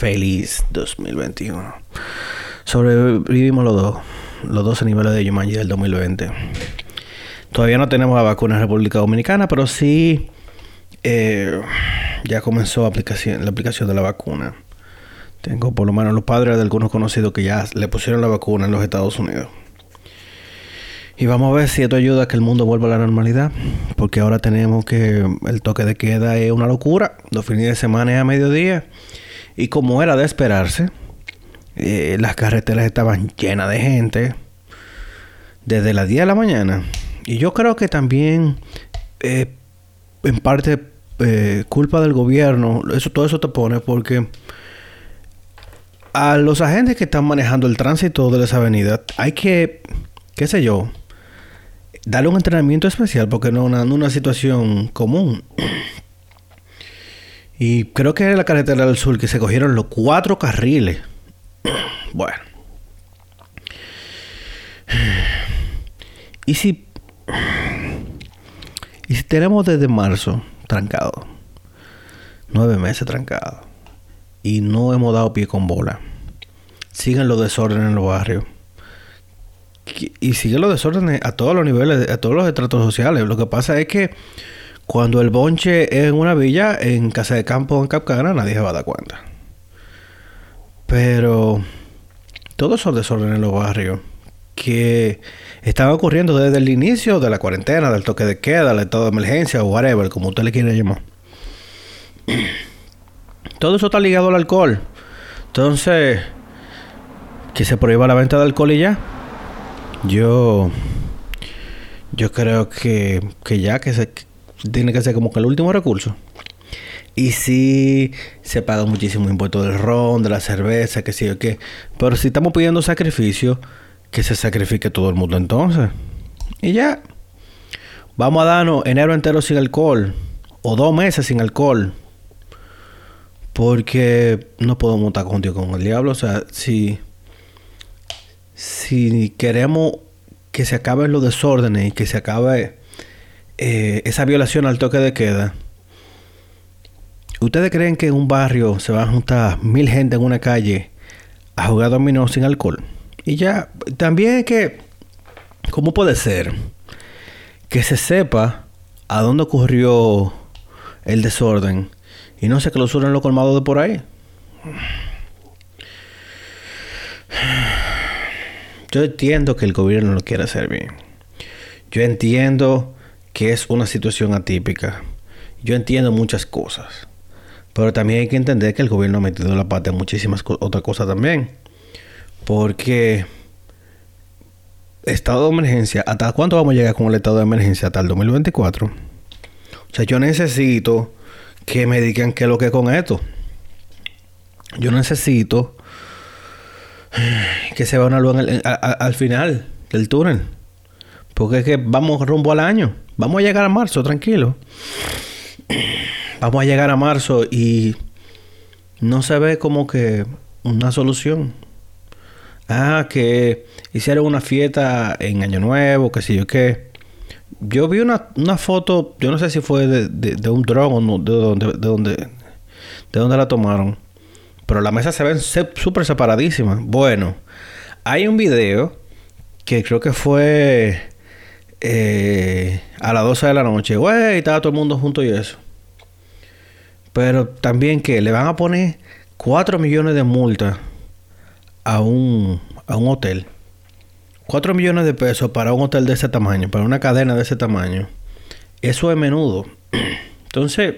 Feliz 2021. Sobrevivimos los dos. Los 12 niveles de Yumanji del 2020. Todavía no tenemos la vacuna en República Dominicana, pero sí eh, ya comenzó la aplicación de la vacuna. Tengo por lo menos los padres de algunos conocidos que ya le pusieron la vacuna en los Estados Unidos. Y vamos a ver si esto ayuda a que el mundo vuelva a la normalidad. Porque ahora tenemos que el toque de queda es una locura. Los fines de semana es a mediodía. Y como era de esperarse, eh, las carreteras estaban llenas de gente. Desde las 10 de la mañana. Y yo creo que también, eh, en parte, eh, culpa del gobierno. Eso, todo eso te pone porque a los agentes que están manejando el tránsito de esa avenida hay que, qué sé yo, darle un entrenamiento especial porque no es una, situación común. Y creo que era la carretera del sur que se cogieron los cuatro carriles. Bueno. Y si. Y si tenemos desde marzo trancado. Nueve meses trancado. Y no hemos dado pie con bola. Siguen los desórdenes en los barrios y sigue los desórdenes a todos los niveles, a todos los estratos sociales. Lo que pasa es que cuando el bonche es en una villa, en Casa de Campo, en Capcana, nadie se va a dar cuenta. Pero todos esos desórdenes en los barrios que están ocurriendo desde el inicio de la cuarentena, del toque de queda, del estado de emergencia o whatever, como usted le quiera llamar. Todo eso está ligado al alcohol. Entonces, que se prohíba la venta de alcohol y ya. Yo. Yo creo que, que ya que se tiene que ser como que el último recurso. Y si se paga muchísimo impuesto del ron, de la cerveza, que sí o qué. Pero si estamos pidiendo sacrificio, que se sacrifique todo el mundo entonces. Y ya. Vamos a darnos enero entero sin alcohol. O dos meses sin alcohol. Porque no podemos estar contigo con el diablo. O sea, si si queremos que se acaben los desórdenes y que se acabe eh, esa violación al toque de queda, ¿ustedes creen que en un barrio se van a juntar mil gente en una calle a jugar dominó sin alcohol? Y ya, también que, ¿cómo puede ser que se sepa a dónde ocurrió el desorden y no se clausuren los colmados de por ahí? Yo entiendo que el gobierno lo quiere hacer bien. Yo entiendo que es una situación atípica. Yo entiendo muchas cosas. Pero también hay que entender que el gobierno ha metido la pata en muchísimas otras cosas también. Porque estado de emergencia, ¿hasta cuánto vamos a llegar con el estado de emergencia? Hasta el 2024. O sea, yo necesito que me digan qué es lo que es con esto. Yo necesito que se va una luz al final del túnel. Porque es que vamos rumbo al año. Vamos a llegar a marzo, tranquilo. Vamos a llegar a marzo y no se ve como que una solución. Ah, que hicieron una fiesta en Año Nuevo, que sé yo qué. Yo vi una, foto, yo no sé si fue de, un dron o de donde, de donde, de donde la tomaron pero las mesas se ven súper separadísimas. Bueno, hay un video que creo que fue eh, a las 12 de la noche. Güey, estaba todo el mundo junto y eso. Pero también que le van a poner 4 millones de multa a un, a un hotel. 4 millones de pesos para un hotel de ese tamaño, para una cadena de ese tamaño. Eso es menudo. Entonces,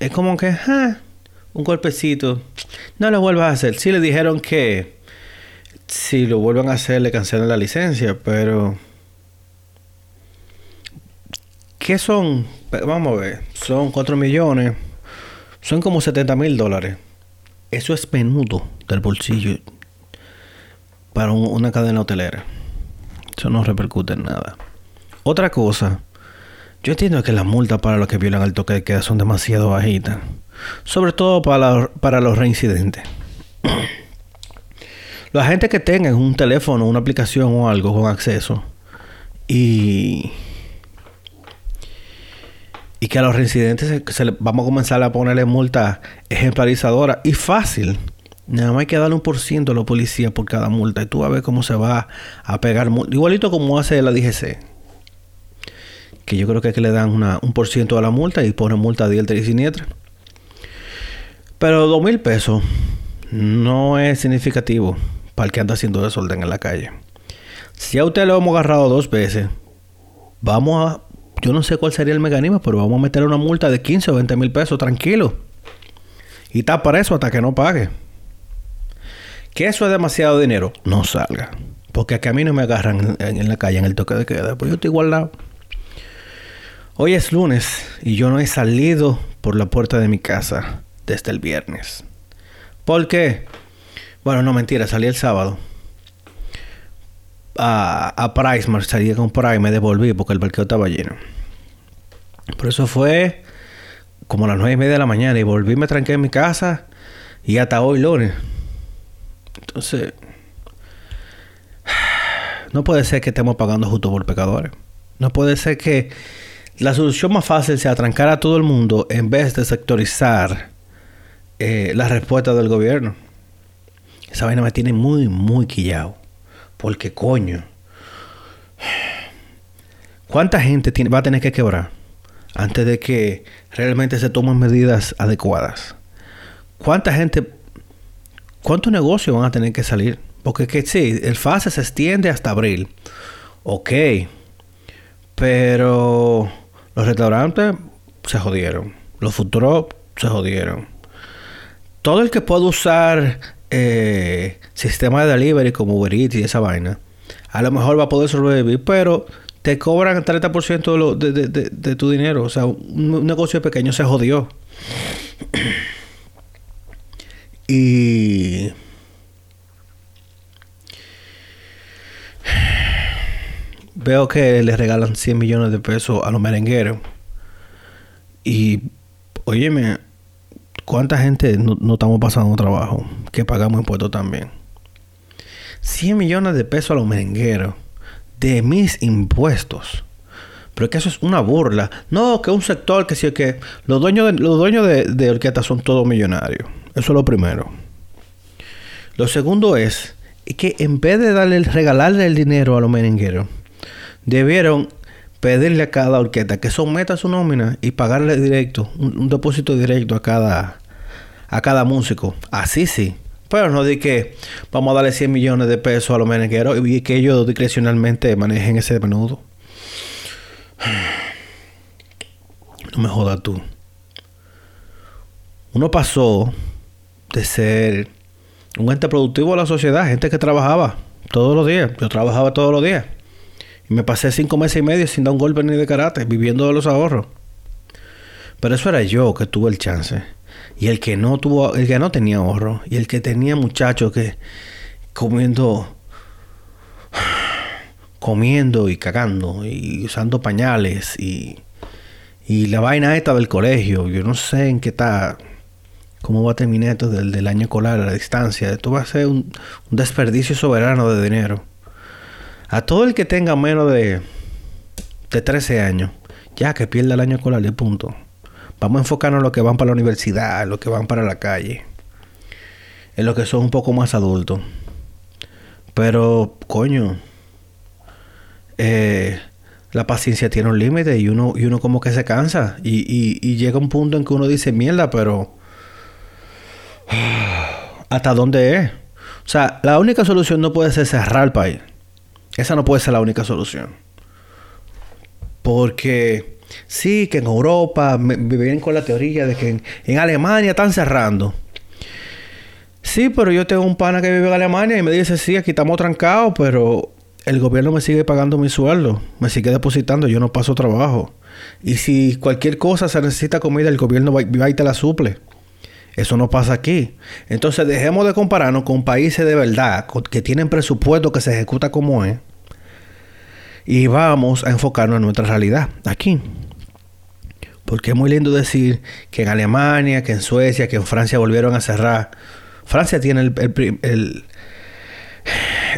es como que, ah, un golpecito. No lo vuelvas a hacer. Sí le dijeron que si lo vuelvan a hacer le cancelan la licencia, pero... ¿Qué son? Vamos a ver. Son 4 millones. Son como 70 mil dólares. Eso es menudo del bolsillo para una cadena hotelera. Eso no repercute en nada. Otra cosa yo entiendo que las multas para los que violan el toque de queda son demasiado bajitas. Sobre todo para, para los reincidentes. La gente que tenga un teléfono, una aplicación o algo con acceso y Y que a los residentes vamos a comenzar a ponerle multa ejemplarizadora y fácil. Nada más hay que darle un por ciento a los policías por cada multa. Y tú a ver cómo se va a pegar. Igualito como hace la DGC. Que yo creo que, es que le dan un por ciento a la multa y ponen multa diestra y siniestra. Pero dos mil pesos no es significativo para el que anda haciendo desorden en la calle. Si a usted lo hemos agarrado dos veces, vamos a. Yo no sé cuál sería el mecanismo, pero vamos a meter una multa de 15 o 20 mil pesos, tranquilo. Y está para eso hasta que no pague. Que eso es demasiado dinero, no salga. Porque a mí no me agarran en, la calle en el toque de queda. Pues yo estoy igualado. Hoy es lunes y yo no he salido por la puerta de mi casa desde el viernes. ¿Por qué? Bueno, no mentira, salí el sábado. A, a Price, salí con Price, me devolví porque el parqueo estaba lleno. Por eso fue como a las nueve y media de la mañana y volví, me tranqué en mi casa y hasta hoy lunes. Entonces, no puede ser que estemos pagando justo por pecadores. No puede ser que la solución más fácil sea trancar a todo el mundo en vez de sectorizar eh, la respuesta del gobierno. Esa vaina me tiene muy, muy quillado. Porque coño. ¿Cuánta gente va a tener que quebrar antes de que realmente se tomen medidas adecuadas? ¿Cuánta gente, cuántos negocios van a tener que salir? Porque que sí, el fase se extiende hasta abril. Ok. Pero los restaurantes se jodieron. Los futuros se jodieron todo el que pueda usar eh, sistema de delivery como Uber Eats y esa vaina, a lo mejor va a poder sobrevivir, pero te cobran el 30% de, tu dinero. O sea, un, negocio pequeño se jodió. y... Veo que le regalan 100 millones de pesos a los merengueros. Y, óyeme, ¿Cuánta gente no, estamos pasando trabajo? Que pagamos impuestos también. 100 millones de pesos a los merengueros de mis impuestos. Pero es que eso es una burla. No, que un sector que sí que los dueños de, los dueños de, de orquestas son todos millonarios. Eso es lo primero. Lo segundo es que en vez de darle, regalarle el dinero a los merengueros, debieron pedirle a cada orquesta que someta su nómina y pagarle directo, un, depósito directo a cada, a cada músico. Así sí. Pero no di que vamos a darle 100 millones de pesos a los merengueros y que ellos discrecionalmente manejen ese menudo. No me jodas tú. Uno pasó de ser un ente productivo de la sociedad, gente que trabajaba todos los días. Yo trabajaba todos los días. Me pasé cinco meses y medio sin dar un golpe ni de karate, viviendo de los ahorros. Pero eso era yo que tuve el chance. Y el que no tuvo, el que no tenía ahorro. Y el que tenía muchachos que comiendo, comiendo y cagando y usando pañales y, y la vaina esta del colegio. Yo no sé en qué está, cómo va a terminar esto del, del año escolar a la distancia. Esto va a ser un desperdicio soberano de dinero. A todo el que tenga menos de, de 13 años, ya que pierda el año escolar y punto. Vamos a enfocarnos en los que van para la universidad, en los que van para la calle, en los que son un poco más adultos. Pero, coño, eh, la paciencia tiene un límite y uno, y uno como que se cansa. Y, y, y llega un punto en que uno dice, mierda, pero... ¿Hasta dónde es? O sea, la única solución no puede ser cerrar el país. Esa no puede ser la única solución. Porque sí, que en Europa me, vienen con la teoría de que en, Alemania están cerrando. Sí, pero yo tengo un pana que vive en Alemania y me dice, sí, aquí estamos trancados, pero el gobierno me sigue pagando mi sueldo, me sigue depositando, yo no paso trabajo. Y si cualquier cosa se necesita comida, el gobierno va, y te la suple. Eso no pasa aquí. Entonces dejemos de compararnos con países de verdad, que tienen presupuesto que se ejecuta como es. Y vamos a enfocarnos en nuestra realidad, aquí. Porque es muy lindo decir que en Alemania, que en Suecia, que en Francia volvieron a cerrar. Francia tiene el,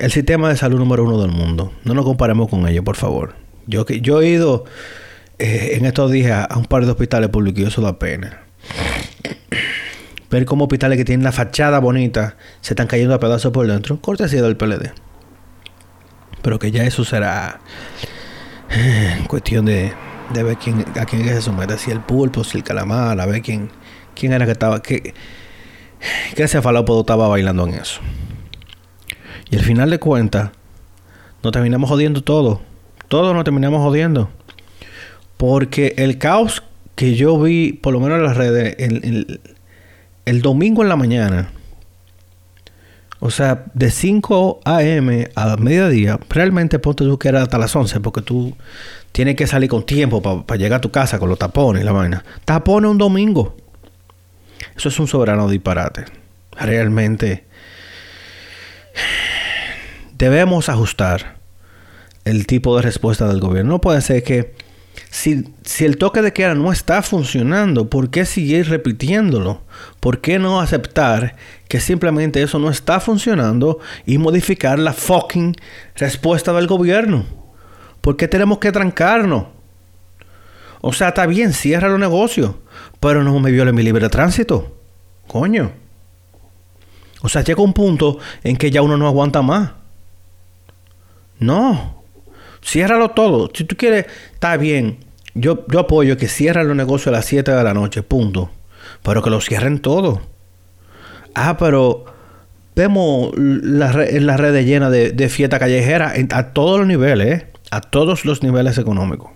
el, sistema de salud número uno del mundo. No nos comparemos con ellos, por favor. Yo, yo he ido eh, en estos días a un par de hospitales públicos y eso da pena. Ver cómo hospitales que tienen la fachada bonita se están cayendo a pedazos por dentro. Cortesía del PLD. Pero que ya eso será eh, cuestión de, de ver quién, a quién se somete. Si el pulpo, si el calamar, a ver quién, quién era que estaba. Que, que ese falópodo estaba bailando en eso. Y al final de cuentas, nos terminamos jodiendo todo. Todos nos terminamos jodiendo. Porque el caos que yo vi, por lo menos en las redes, el, el, domingo en la mañana, o sea, de 5 a.m. a mediodía, realmente ponte tú que era hasta las 11, porque tú tienes que salir con tiempo para llegar a tu casa con los tapones y la vaina. Tapones un domingo. Eso es un soberano disparate. Realmente debemos ajustar el tipo de respuesta del gobierno. No puede ser que si, si, el toque de queda no está funcionando, ¿por qué seguir repitiéndolo? ¿Por qué no aceptar que simplemente eso no está funcionando y modificar la fucking respuesta del gobierno? ¿Por qué tenemos que trancarnos? O sea, está bien, cierra los negocios, pero no me violen mi libre tránsito. Coño. O sea, llega un punto en que ya uno no aguanta más. No. Ciérralo todo. Si tú quieres, está bien. Yo, yo apoyo que cierren los negocios a las 7 de la noche, punto. Pero que lo cierren todo. Ah, pero vemos las redes llenas de, de fiesta callejera a todos los niveles, ¿eh? A todos los niveles económicos.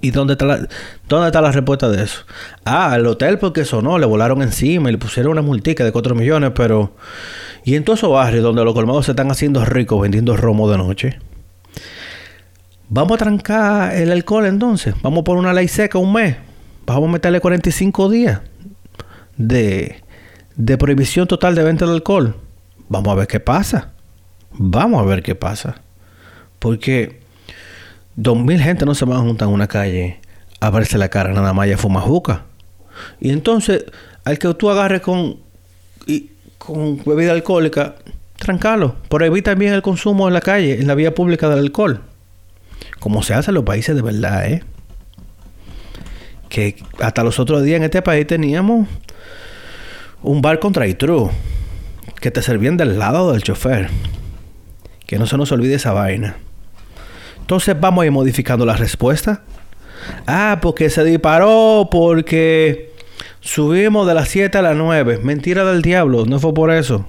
¿Y dónde está, la, dónde está la respuesta de eso? Ah, el hotel porque sonó, le volaron encima y le pusieron una multica de 4 millones, pero... ¿Y en todos esos barrios donde los colmados se están haciendo ricos vendiendo romo de noche? Vamos a trancar el alcohol entonces. Vamos a poner una ley seca un mes. Vamos a meterle 45 días de, de prohibición total de venta de alcohol. Vamos a ver qué pasa. Vamos a ver qué pasa. Porque dos mil gente no se van a juntar en una calle a verse la cara nada más y a fumar juca. Y entonces, al que tú agarres con, y, con bebida alcohólica, trancalo. Prohibir también el consumo en la calle, en la vía pública del alcohol. Como se hace en los países de verdad, ¿eh? Que hasta los otros días en este país teníamos un bar contra true que te servían del lado del chofer. Que no se nos olvide esa vaina. Entonces vamos a ir modificando la respuesta. Ah, porque se disparó, porque subimos de las 7 a las 9. Mentira del diablo, no fue por eso.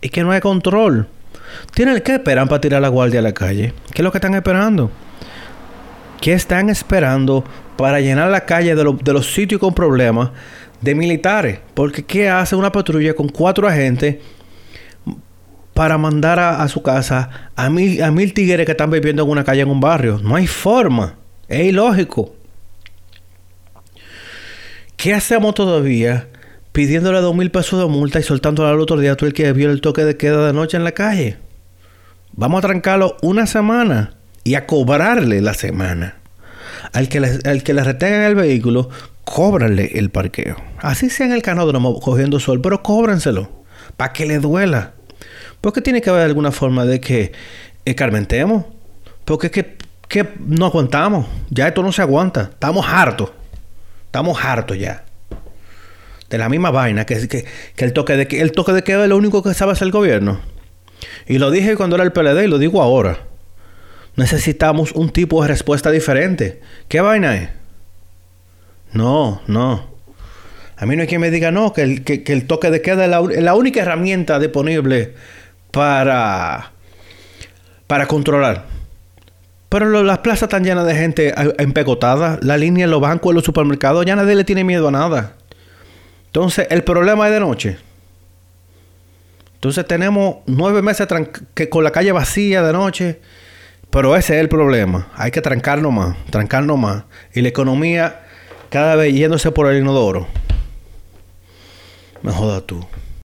Es que no hay control. ¿Tienen que esperar para tirar la guardia a la calle? ¿Qué es lo que están esperando? ¿Qué están esperando para llenar la calle de, de los sitios con problemas de militares? Porque ¿qué hace una patrulla con cuatro agentes? para mandar a, su casa a mil, a mil tigres que están viviendo en una calle en un barrio. No hay forma. Es ilógico. ¿Qué hacemos todavía pidiéndole dos mil pesos de multa y soltándole al otro día tú el que vio el toque de queda de noche en la calle? Vamos a trancarlo una semana y a cobrarle la semana. Al que al que le retengan el vehículo, cóbrale el parqueo. Así sea en el canódromo cogiendo sol, pero cóbranselo. Para que le duela. Porque tiene que haber alguna forma de que escarmentemos. Porque es que, que no aguantamos. Ya esto no se aguanta. Estamos hartos. Estamos hartos ya. De la misma vaina que, que, que el toque de que el toque de queda es lo único que sabe hacer el gobierno. Y lo dije cuando era el PLD y lo digo ahora. Necesitamos un tipo de respuesta diferente. ¿Qué vaina es? No, no. A mí no hay quien me diga no, que el, que, el toque de queda es la, única herramienta disponible para, para controlar. Pero las plazas están llenas de gente empecotada. La línea en los bancos, en los supermercados, ya nadie le tiene miedo a nada. Entonces, el problema es de noche. Entonces tenemos nueve meses con la calle vacía de noche. Pero ese es el problema. Hay que trancarnos más, trancarnos más. Y la economía cada vez yéndose por el inodoro. Me jodas tú.